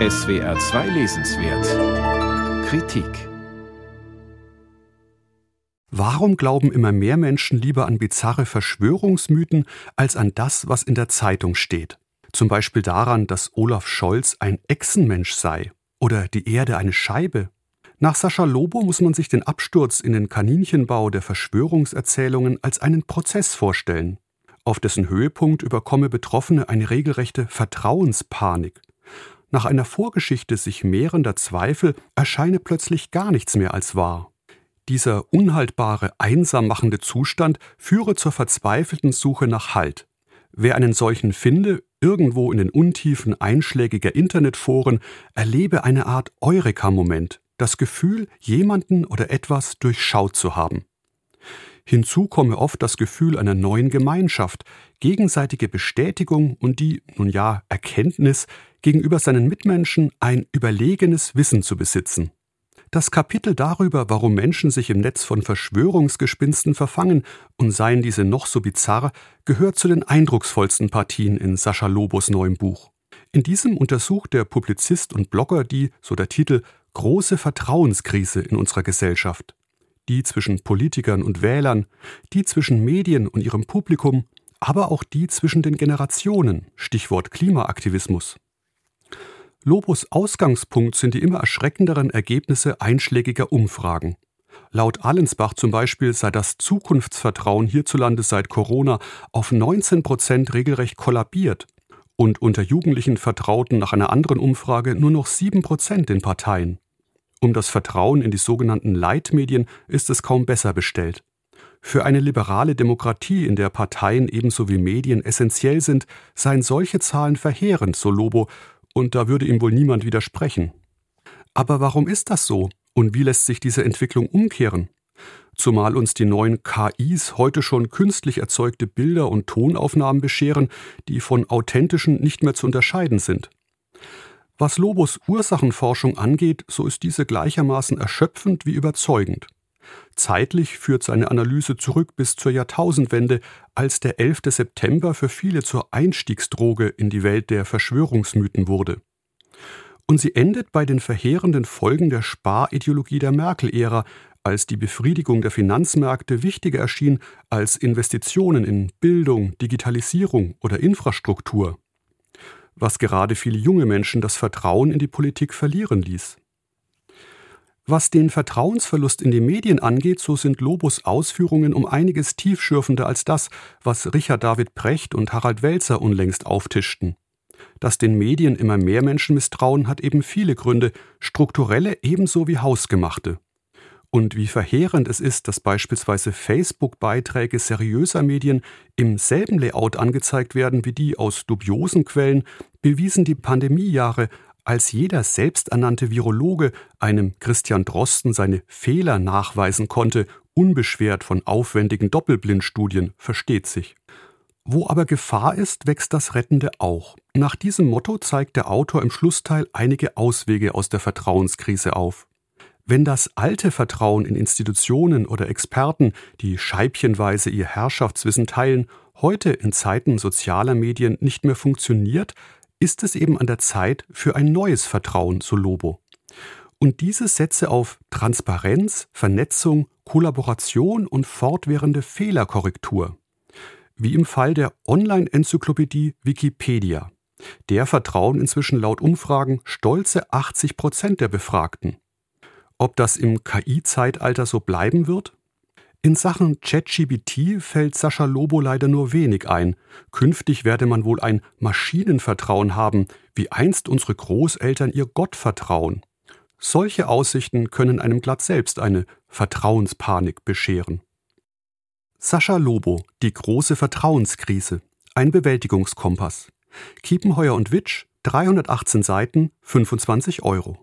SWR 2 Lesenswert Kritik Warum glauben immer mehr Menschen lieber an bizarre Verschwörungsmythen als an das, was in der Zeitung steht? Zum Beispiel daran, dass Olaf Scholz ein Echsenmensch sei oder die Erde eine Scheibe. Nach Sascha Lobo muss man sich den Absturz in den Kaninchenbau der Verschwörungserzählungen als einen Prozess vorstellen. Auf dessen Höhepunkt überkomme Betroffene eine regelrechte Vertrauenspanik. Nach einer Vorgeschichte sich mehrender Zweifel erscheine plötzlich gar nichts mehr als wahr. Dieser unhaltbare, einsam machende Zustand führe zur verzweifelten Suche nach Halt. Wer einen solchen finde, irgendwo in den Untiefen einschlägiger Internetforen, erlebe eine Art Eureka-Moment, das Gefühl, jemanden oder etwas durchschaut zu haben. Hinzu komme oft das Gefühl einer neuen Gemeinschaft, gegenseitige Bestätigung und die, nun ja, Erkenntnis, gegenüber seinen Mitmenschen ein überlegenes Wissen zu besitzen. Das Kapitel darüber, warum Menschen sich im Netz von Verschwörungsgespinsten verfangen und seien diese noch so bizarr, gehört zu den eindrucksvollsten Partien in Sascha Lobos neuem Buch. In diesem untersucht der Publizist und Blogger die, so der Titel, große Vertrauenskrise in unserer Gesellschaft die zwischen Politikern und Wählern, die zwischen Medien und ihrem Publikum, aber auch die zwischen den Generationen, Stichwort Klimaaktivismus. Lobos Ausgangspunkt sind die immer erschreckenderen Ergebnisse einschlägiger Umfragen. Laut Allensbach zum Beispiel sei das Zukunftsvertrauen hierzulande seit Corona auf 19 Prozent regelrecht kollabiert und unter Jugendlichen vertrauten nach einer anderen Umfrage nur noch 7 Prozent den Parteien. Um das Vertrauen in die sogenannten Leitmedien ist es kaum besser bestellt. Für eine liberale Demokratie, in der Parteien ebenso wie Medien essentiell sind, seien solche Zahlen verheerend, so Lobo, und da würde ihm wohl niemand widersprechen. Aber warum ist das so? Und wie lässt sich diese Entwicklung umkehren? Zumal uns die neuen KIs heute schon künstlich erzeugte Bilder und Tonaufnahmen bescheren, die von authentischen nicht mehr zu unterscheiden sind. Was Lobos Ursachenforschung angeht, so ist diese gleichermaßen erschöpfend wie überzeugend. Zeitlich führt seine Analyse zurück bis zur Jahrtausendwende, als der 11. September für viele zur Einstiegsdroge in die Welt der Verschwörungsmythen wurde. Und sie endet bei den verheerenden Folgen der Sparideologie der Merkel-Ära, als die Befriedigung der Finanzmärkte wichtiger erschien als Investitionen in Bildung, Digitalisierung oder Infrastruktur was gerade viele junge Menschen das Vertrauen in die Politik verlieren ließ. Was den Vertrauensverlust in die Medien angeht, so sind Lobos Ausführungen um einiges tiefschürfender als das, was Richard David Precht und Harald Welzer unlängst auftischten. Dass den Medien immer mehr Menschen misstrauen, hat eben viele Gründe, strukturelle ebenso wie hausgemachte und wie verheerend es ist, dass beispielsweise Facebook-Beiträge seriöser Medien im selben Layout angezeigt werden wie die aus dubiosen Quellen, bewiesen die Pandemiejahre, als jeder selbsternannte Virologe einem Christian Drosten seine Fehler nachweisen konnte, unbeschwert von aufwendigen Doppelblindstudien, versteht sich. Wo aber Gefahr ist, wächst das Rettende auch. Nach diesem Motto zeigt der Autor im Schlussteil einige Auswege aus der Vertrauenskrise auf. Wenn das alte Vertrauen in Institutionen oder Experten, die scheibchenweise ihr Herrschaftswissen teilen, heute in Zeiten sozialer Medien nicht mehr funktioniert, ist es eben an der Zeit für ein neues Vertrauen, so Lobo. Und diese setze auf Transparenz, Vernetzung, Kollaboration und fortwährende Fehlerkorrektur. Wie im Fall der Online-Enzyklopädie Wikipedia. Der vertrauen inzwischen laut Umfragen stolze 80 Prozent der Befragten. Ob das im KI-Zeitalter so bleiben wird? In Sachen ChatGBT fällt Sascha Lobo leider nur wenig ein. Künftig werde man wohl ein Maschinenvertrauen haben, wie einst unsere Großeltern ihr Gottvertrauen. Solche Aussichten können einem glatt selbst eine Vertrauenspanik bescheren. Sascha Lobo, die große Vertrauenskrise, ein Bewältigungskompass. Kiepenheuer und Witsch, 318 Seiten, 25 Euro.